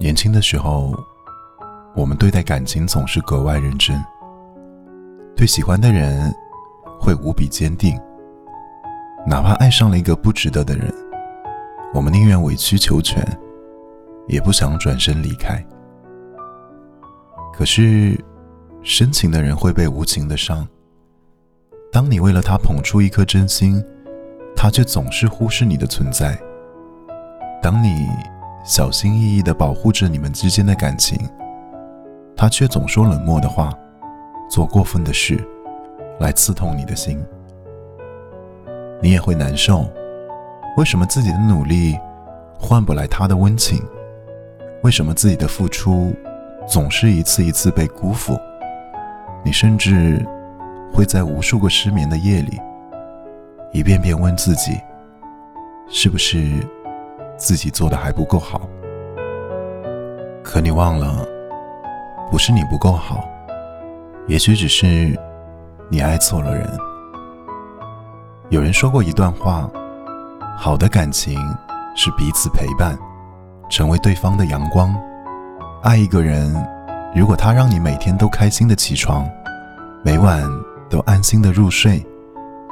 年轻的时候，我们对待感情总是格外认真，对喜欢的人会无比坚定，哪怕爱上了一个不值得的人，我们宁愿委曲求全，也不想转身离开。可是，深情的人会被无情的伤。当你为了他捧出一颗真心，他却总是忽视你的存在。当你。小心翼翼地保护着你们之间的感情，他却总说冷漠的话，做过分的事，来刺痛你的心。你也会难受。为什么自己的努力换不来他的温情？为什么自己的付出总是一次一次被辜负？你甚至会在无数个失眠的夜里，一遍遍问自己：是不是？自己做的还不够好，可你忘了，不是你不够好，也许只是你爱错了人。有人说过一段话：好的感情是彼此陪伴，成为对方的阳光。爱一个人，如果他让你每天都开心的起床，每晚都安心的入睡，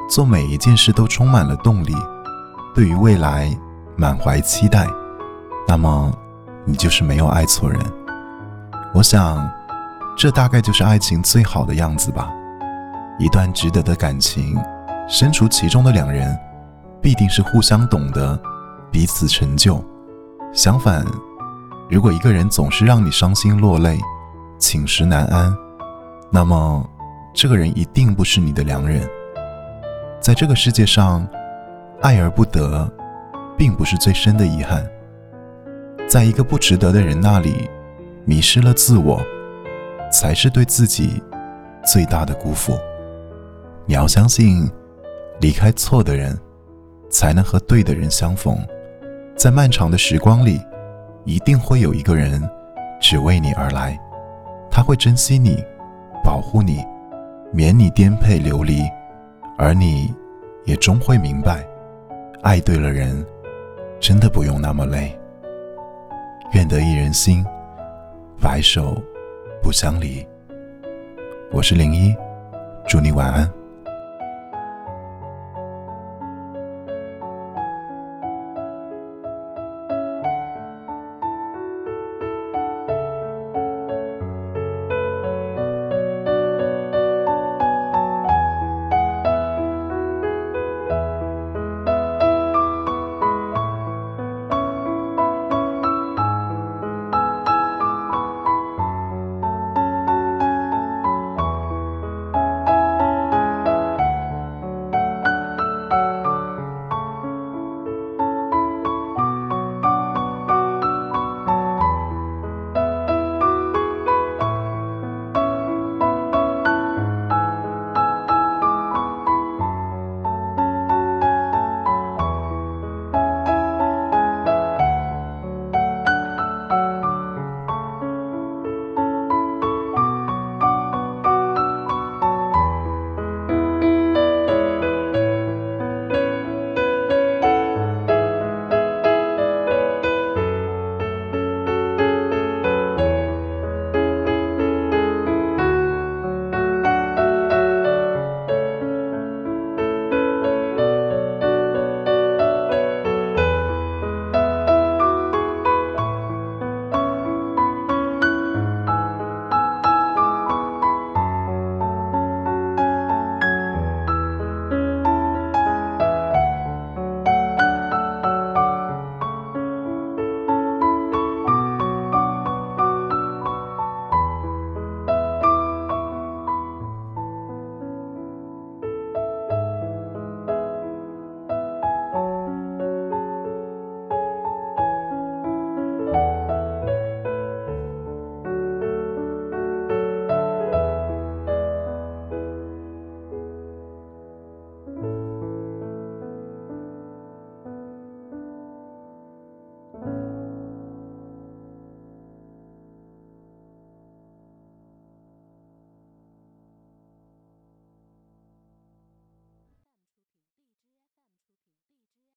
做每一件事都充满了动力，对于未来。满怀期待，那么你就是没有爱错人。我想，这大概就是爱情最好的样子吧。一段值得的感情，身处其中的两人，必定是互相懂得，彼此成就。相反，如果一个人总是让你伤心落泪，寝食难安，那么这个人一定不是你的良人。在这个世界上，爱而不得。并不是最深的遗憾，在一个不值得的人那里迷失了自我，才是对自己最大的辜负。你要相信，离开错的人，才能和对的人相逢。在漫长的时光里，一定会有一个人只为你而来，他会珍惜你，保护你，免你颠沛流离，而你也终会明白，爱对了人。真的不用那么累。愿得一人心，白首不相离。我是零一，祝你晚安。